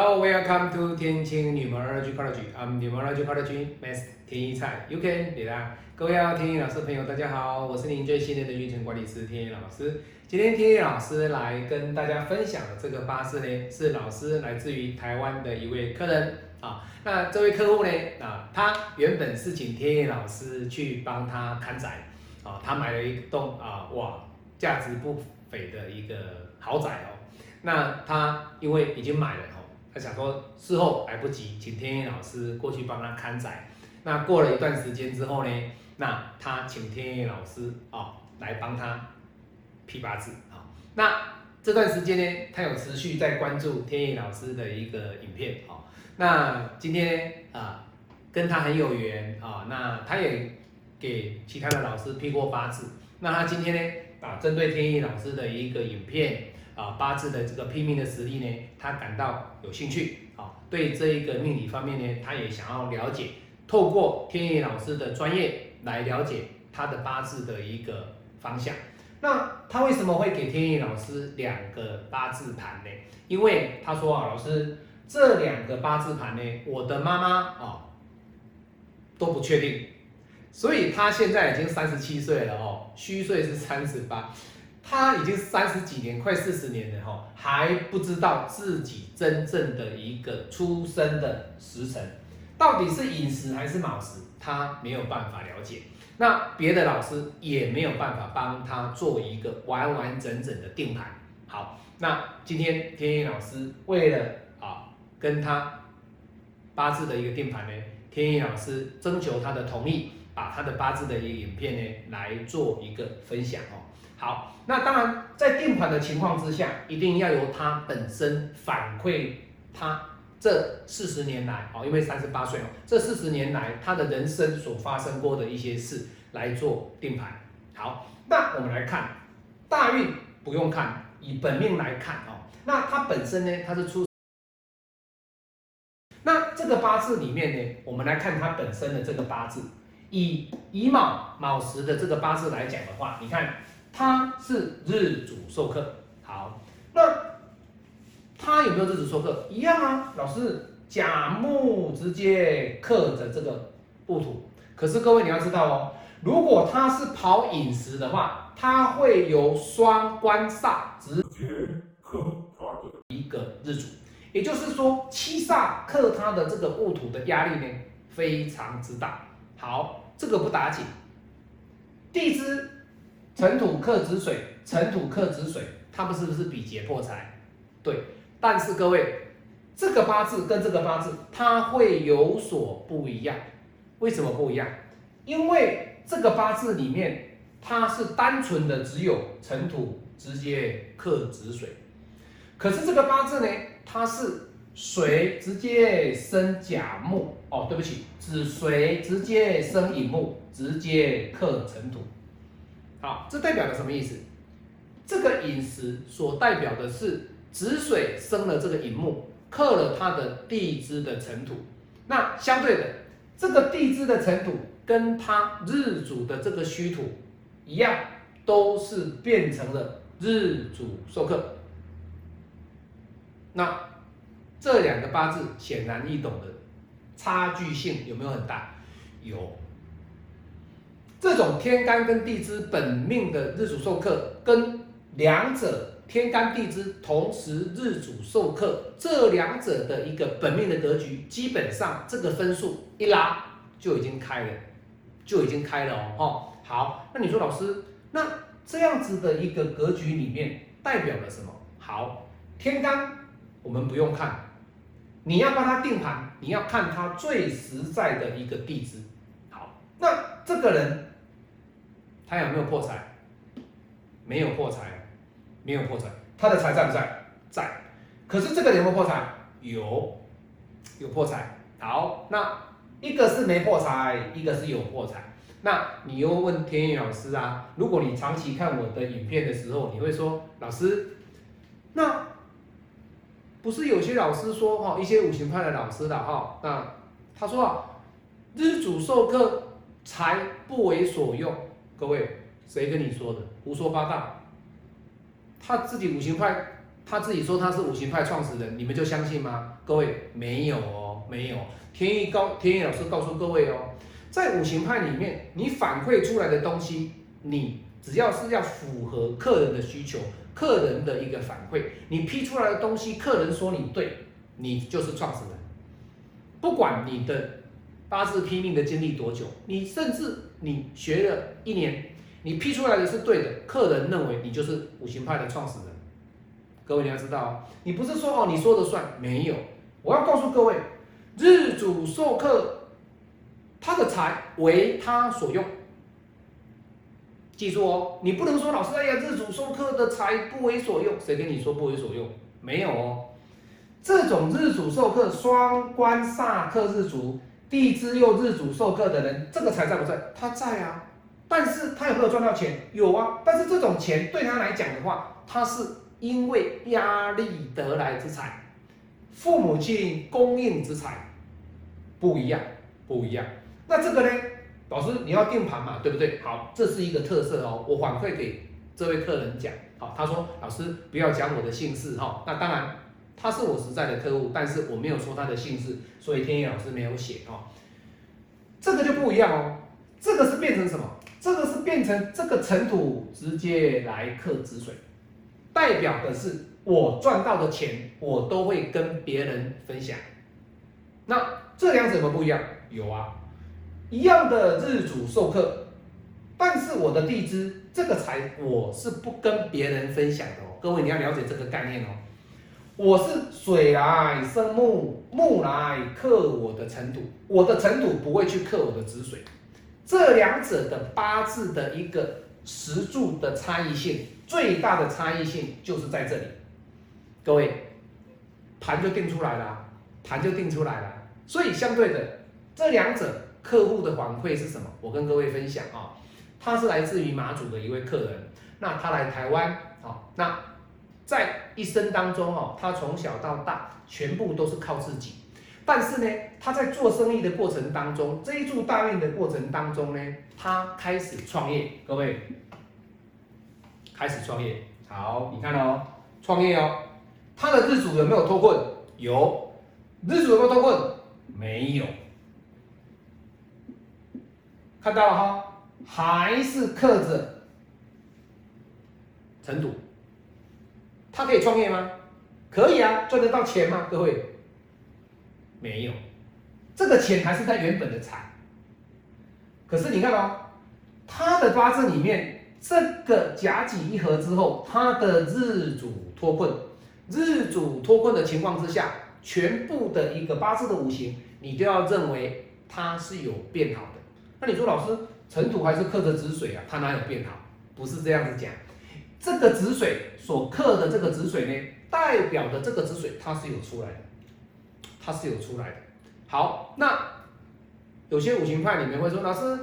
Hello, welcome to 天晴 Numerology College. I'm Numerology College Master 天一菜。You can 对啦。各位要天一老师朋友，大家好，我是您最信任的运程管理师天一老师。今天天一老师来跟大家分享的这个八字呢，是老师来自于台湾的一位客人啊。那这位客户呢，啊，他原本是请天一老师去帮他看宅啊，他买了一栋啊，哇，价值不菲的一个豪宅哦。那他因为已经买了，他想说事后来不及，请天意老师过去帮他看宅。那过了一段时间之后呢，那他请天意老师啊来帮他批八字啊。那这段时间呢，他有持续在关注天意老师的一个影片啊。那今天啊跟他很有缘啊，那他也给其他的老师批过八字。那他今天呢啊针对天意老师的一个影片。啊，八字的这个拼命的实力呢，他感到有兴趣啊，对这一个命理方面呢，他也想要了解，透过天野老师的专业来了解他的八字的一个方向。那他为什么会给天野老师两个八字盘呢？因为他说啊，老师这两个八字盘呢，我的妈妈啊都不确定，所以他现在已经三十七岁了哦，虚岁是三十八。他已经三十几年，快四十年了哈，还不知道自己真正的一个出生的时辰，到底是寅时还是卯时，他没有办法了解。那别的老师也没有办法帮他做一个完完整整的定盘。好，那今天天野老师为了啊跟他八字的一个定盘呢，天野老师征求他的同意，把他的八字的一个影片呢来做一个分享哦。好，那当然，在定盘的情况之下，一定要由他本身反馈他这四十年来，哦，因为三十八岁哦，这四十年来他的人生所发生过的一些事来做定盘。好，那我们来看大运不用看，以本命来看哦，那他本身呢，他是出，那这个八字里面呢，我们来看他本身的这个八字，以乙卯卯时的这个八字来讲的话，你看。他是日主授课，好，那他有没有日主授课？一样啊，老师甲木直接克着这个戊土，可是各位你要知道哦，如果他是跑饮食的话，他会有双官煞直接克他的一个日主，也就是说七煞克他的这个戊土的压力呢非常之大。好，这个不打紧，地支。辰土克子水，辰土克子水，他们是不是比劫破财？对，但是各位，这个八字跟这个八字它会有所不一样。为什么不一样？因为这个八字里面它是单纯的只有辰土直接克子水，可是这个八字呢，它是水直接生甲木哦，对不起，子水直接生乙木，直接克辰土。好，这代表了什么意思？这个饮食所代表的是子水生了这个乙木，克了它的地支的尘土。那相对的，这个地支的尘土跟它日主的这个虚土一样，都是变成了日主受克。那这两个八字显然易懂的差距性有没有很大？有。这种天干跟地支本命的日主受克，跟两者天干地支同时日主受克，这两者的一个本命的格局，基本上这个分数一拉就已经开了，就已经开了哦。哦，好，那你说老师，那这样子的一个格局里面代表了什么？好，天干我们不用看，你要帮他定盘，你要看他最实在的一个地址。好，那这个人。他有没有破财？没有破财，没有破财。他的财在不在？在。可是这个有没有破财？有，有破财。好，那一个是没破财，一个是有破财。那你又问天宇老师啊？如果你长期看我的影片的时候，你会说，老师，那不是有些老师说哈，一些五行派的老师的哈，那他说啊，日主授课，财不为所用。各位，谁跟你说的？胡说八道！他自己五行派，他自己说他是五行派创始人，你们就相信吗？各位没有哦，没有。天意告天意老师告诉各位哦，在五行派里面，你反馈出来的东西，你只要是要符合客人的需求，客人的一个反馈，你批出来的东西，客人说你对，你就是创始人。不管你的八字拼命的经历多久，你甚至你学了一年，你批出来的是对的，客人认为你就是五行派的创始人。各位你要知道，你不是说哦你说的算，没有。我要告诉各位，日主授课，他的财为他所用。记住哦，你不能说老师哎呀，日主受克的财不为所用，谁跟你说不为所用？没有哦。这种日主受克双官煞克日主，地支又日主受克的人，这个财在不在？他在啊，但是他有没有赚到钱？有啊，但是这种钱对他来讲的话，他是因为压力得来之财，父母亲供应之财，不一样，不一样。那这个呢，老师你要定盘嘛，对不对？好，这是一个特色哦，我反馈给这位客人讲，好，他说老师不要讲我的姓氏哈，那当然。他是我实在的客户，但是我没有说他的姓氏，所以天野老师没有写哦。这个就不一样哦，这个是变成什么？这个是变成这个尘土直接来克止水，代表的是我赚到的钱，我都会跟别人分享。那这两者有什么不一样？有啊，一样的日主授课，但是我的地支这个财我是不跟别人分享的哦。各位你要了解这个概念哦。我是水来生木，木来克我的尘土，我的尘土不会去克我的子水，这两者的八字的一个实柱的差异性，最大的差异性就是在这里。各位，盘就定出来了，盘就定出来了。所以相对的，这两者客户的反馈是什么？我跟各位分享啊，他是来自于马祖的一位客人，那他来台湾啊，那。在一生当中哦，他从小到大全部都是靠自己，但是呢，他在做生意的过程当中，这一注大运的过程当中呢，他开始创业。各位，开始创业。好，你看哦，创业哦，他的日主有没有脱困？有。日主有没有脱困？没有。看到了哈，还是克着尘土。他可以创业吗？可以啊，赚得到钱吗？各位，没有，这个钱还是他原本的财。可是你看哦，他的八字里面这个甲己一合之后，他的日主脱困，日主脱困的情况之下，全部的一个八字的五行，你都要认为它是有变好的。那你说老师，尘土还是克着子水啊？它哪有变好？不是这样子讲。这个子水所克的这个子水呢，代表的这个子水它是有出来的，它是有出来的。好，那有些五行派里面会说，老师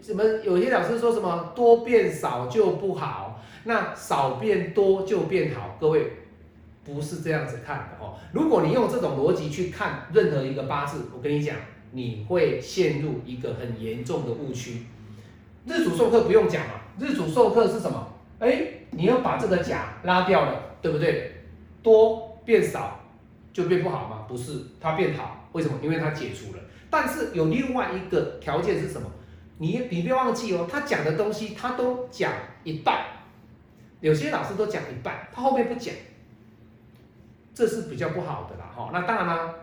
怎么有些老师说什么多变少就不好，那少变多就变好？各位不是这样子看的哦。如果你用这种逻辑去看任何一个八字，我跟你讲，你会陷入一个很严重的误区。日主授课不用讲嘛，日主授课是什么？哎。你要把这个甲拉掉了，对不对？多变少就变不好吗？不是，它变好。为什么？因为它解除了。但是有另外一个条件是什么？你你不要忘记哦，他讲的东西他都讲一半，有些老师都讲一半，他后面不讲，这是比较不好的啦。哈，那当然啦，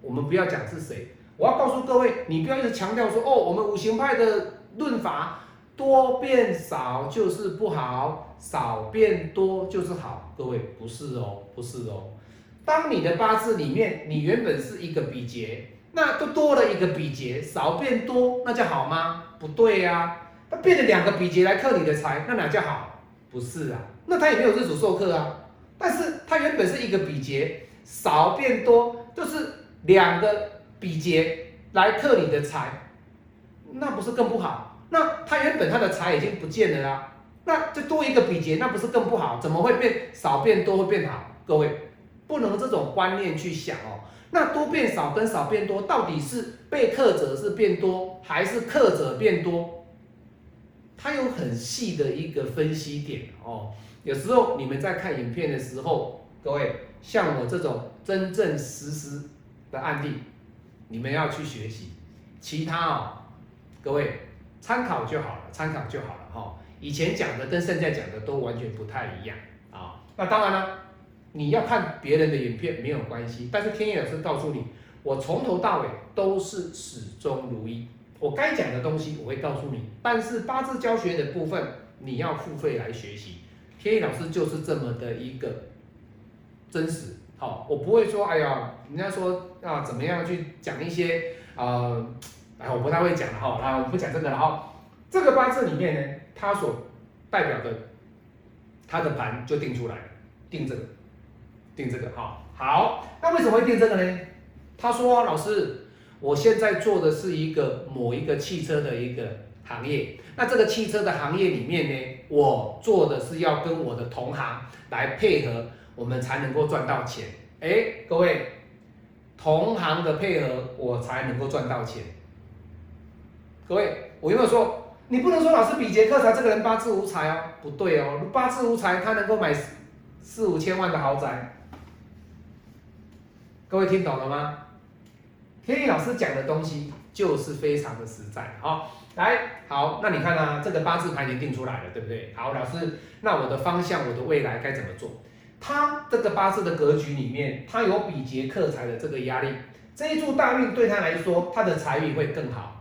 我们不要讲是谁，我要告诉各位，你不要一直强调说哦，我们五行派的论法。多变少就是不好，少变多就是好。各位不是哦，不是哦。当你的八字里面，你原本是一个比劫，那都多了一个比劫，少变多，那叫好吗？不对呀，它变了两个比劫来克你的财，那哪叫好？不是啊，那它也没有日主受克啊。但是它原本是一个比劫，少变多，就是两个比劫来克你的财，那不是更不好？那他原本他的财已经不见了啦，那就多一个比劫，那不是更不好？怎么会变少变多会变好？各位不能这种观念去想哦。那多变少跟少变多，到底是被克者是变多，还是克者变多？它有很细的一个分析点哦。有时候你们在看影片的时候，各位像我这种真正实实的案例，你们要去学习，其他哦，各位参考就好了，参考就好了哈。以前讲的跟现在讲的都完全不太一样啊。那当然了，你要看别人的影片没有关系，但是天野老师告诉你，我从头到尾都是始终如一。我该讲的东西我会告诉你，但是八字教学的部分你要付费来学习。天野老师就是这么的一个真实，好，我不会说，哎呀，人家说啊怎么样去讲一些呃，哎，我不太会讲了哈，来，我不讲这个了哈。这个八字里面呢，它所代表的，它的盘就定出来，定这个，定这个，哈，好，那为什么会定这个呢？他说，老师。我现在做的是一个某一个汽车的一个行业，那这个汽车的行业里面呢，我做的是要跟我的同行来配合，我们才能够赚到钱。哎，各位，同行的配合我才能够赚到钱。各位，我有没有说，你不能说老师比杰克才这个人八字无财哦，不对哦，八字无财他能够买四五千万的豪宅，各位听懂了吗？天意老师讲的东西就是非常的实在，好，来，好，那你看啊，这个八字牌已经定出来了，对不对？好，老师，那我的方向，我的未来该怎么做？他这个八字的格局里面，他有比劫克财的这个压力，这一柱大运对他来说，他的财运会更好。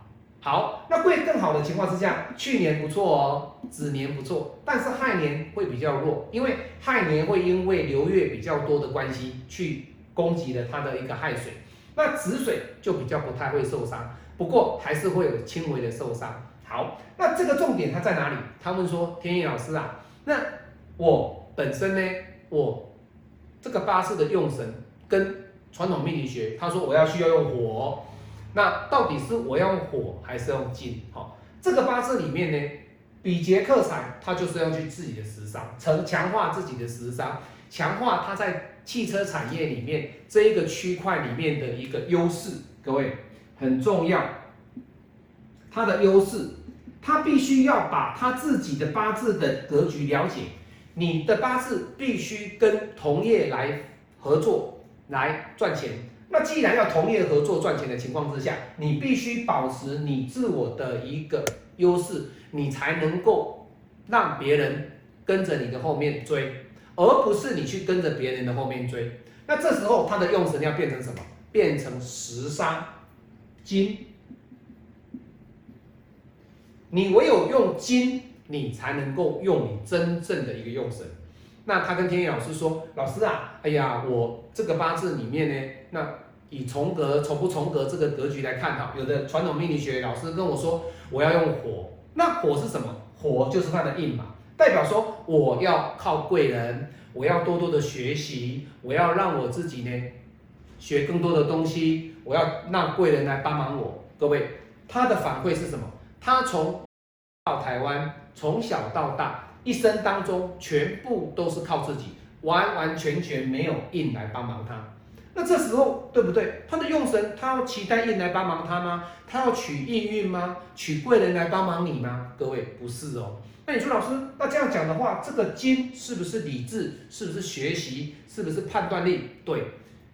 好，那会更好的情况之下，去年不错哦，子年不错，但是亥年会比较弱，因为亥年会因为流月比较多的关系，去攻击了他的一个亥水。那子水就比较不太会受伤，不过还是会有轻微的受伤。好，那这个重点它在哪里？他问说：“天意老师啊，那我本身呢，我这个八字的用神跟传统命理学，他说我要需要用火，那到底是我要用火还是用金？好，这个八字里面呢，比劫克财，它就是要去自己的食伤，成强化自己的食伤，强化它在。汽车产业里面这一个区块里面的一个优势，各位很重要。它的优势，他必须要把他自己的八字的格局了解。你的八字必须跟同业来合作来赚钱。那既然要同业合作赚钱的情况之下，你必须保持你自我的一个优势，你才能够让别人跟着你的后面追。而不是你去跟着别人的后面追，那这时候它的用神要变成什么？变成十杀金。你唯有用金，你才能够用你真正的一个用神。那他跟天野老师说：“老师啊，哎呀，我这个八字里面呢，那以重格重不重格这个格局来看哈，有的传统命理学老师跟我说，我要用火。那火是什么？火就是它的印嘛。”代表说，我要靠贵人，我要多多的学习，我要让我自己呢学更多的东西，我要让贵人来帮忙我。各位，他的反馈是什么？他从到台湾，从小到大，一生当中全部都是靠自己，完完全全没有印来帮忙他。那这时候对不对？他的用神，他要期待印来帮忙他吗？他要取印运吗？取贵人来帮忙你吗？各位，不是哦。那你说老师，那这样讲的话，这个金是不是理智？是不是学习？是不是判断力？对，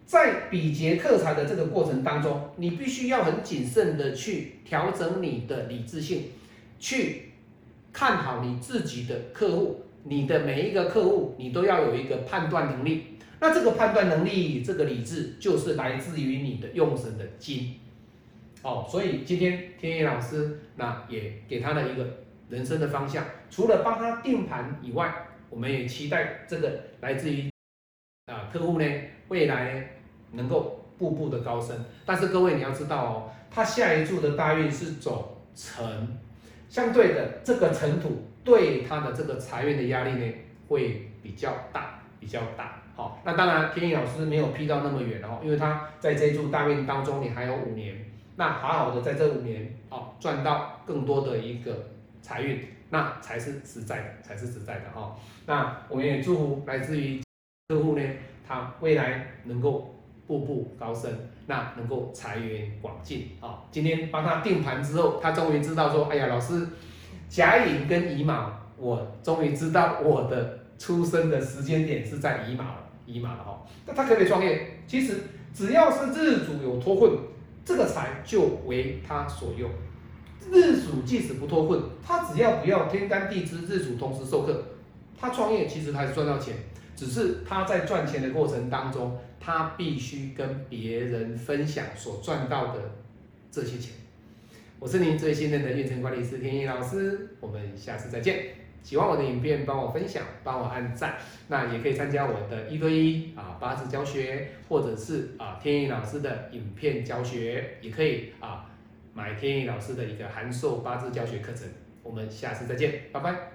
在比劫克财的这个过程当中，你必须要很谨慎的去调整你的理智性，去看好你自己的客户，你的每一个客户，你都要有一个判断能力。那这个判断能力，这个理智，就是来自于你的用神的金。哦，所以今天天野老师那也给他的一个。人生的方向，除了帮他定盘以外，我们也期待这个来自于啊客户呢，未来能够步步的高升。但是各位你要知道哦，他下一柱的大运是走辰，相对的这个尘土对他的这个财运的压力呢会比较大，比较大。好，那当然天意老师没有批到那么远哦，因为他在这一柱大运当中，你还有五年，那好好的在这五年哦赚到更多的一个。财运，那才是实在的，才是实在的哈。那我们也祝福来自于客户呢，他未来能够步步高升，那能够财源广进啊。今天帮他定盘之后，他终于知道说，哎呀，老师甲寅跟乙卯，我终于知道我的出生的时间点是在乙卯了，乙卯了哈。那他可不可以创业？其实只要是日主有脱困，这个财就为他所用。日主即使不脱困，他只要不要天干地支日主同时授课，他创业其实还是赚到钱，只是他在赚钱的过程当中，他必须跟别人分享所赚到的这些钱。我是您最信任的运程管理师天意老师，我们下次再见。喜欢我的影片，帮我分享，帮我按赞。那也可以参加我的一对一啊八字教学，或者是啊天意老师的影片教学，也可以啊买天意老师的一个函授八字教学课程。我们下次再见，拜拜。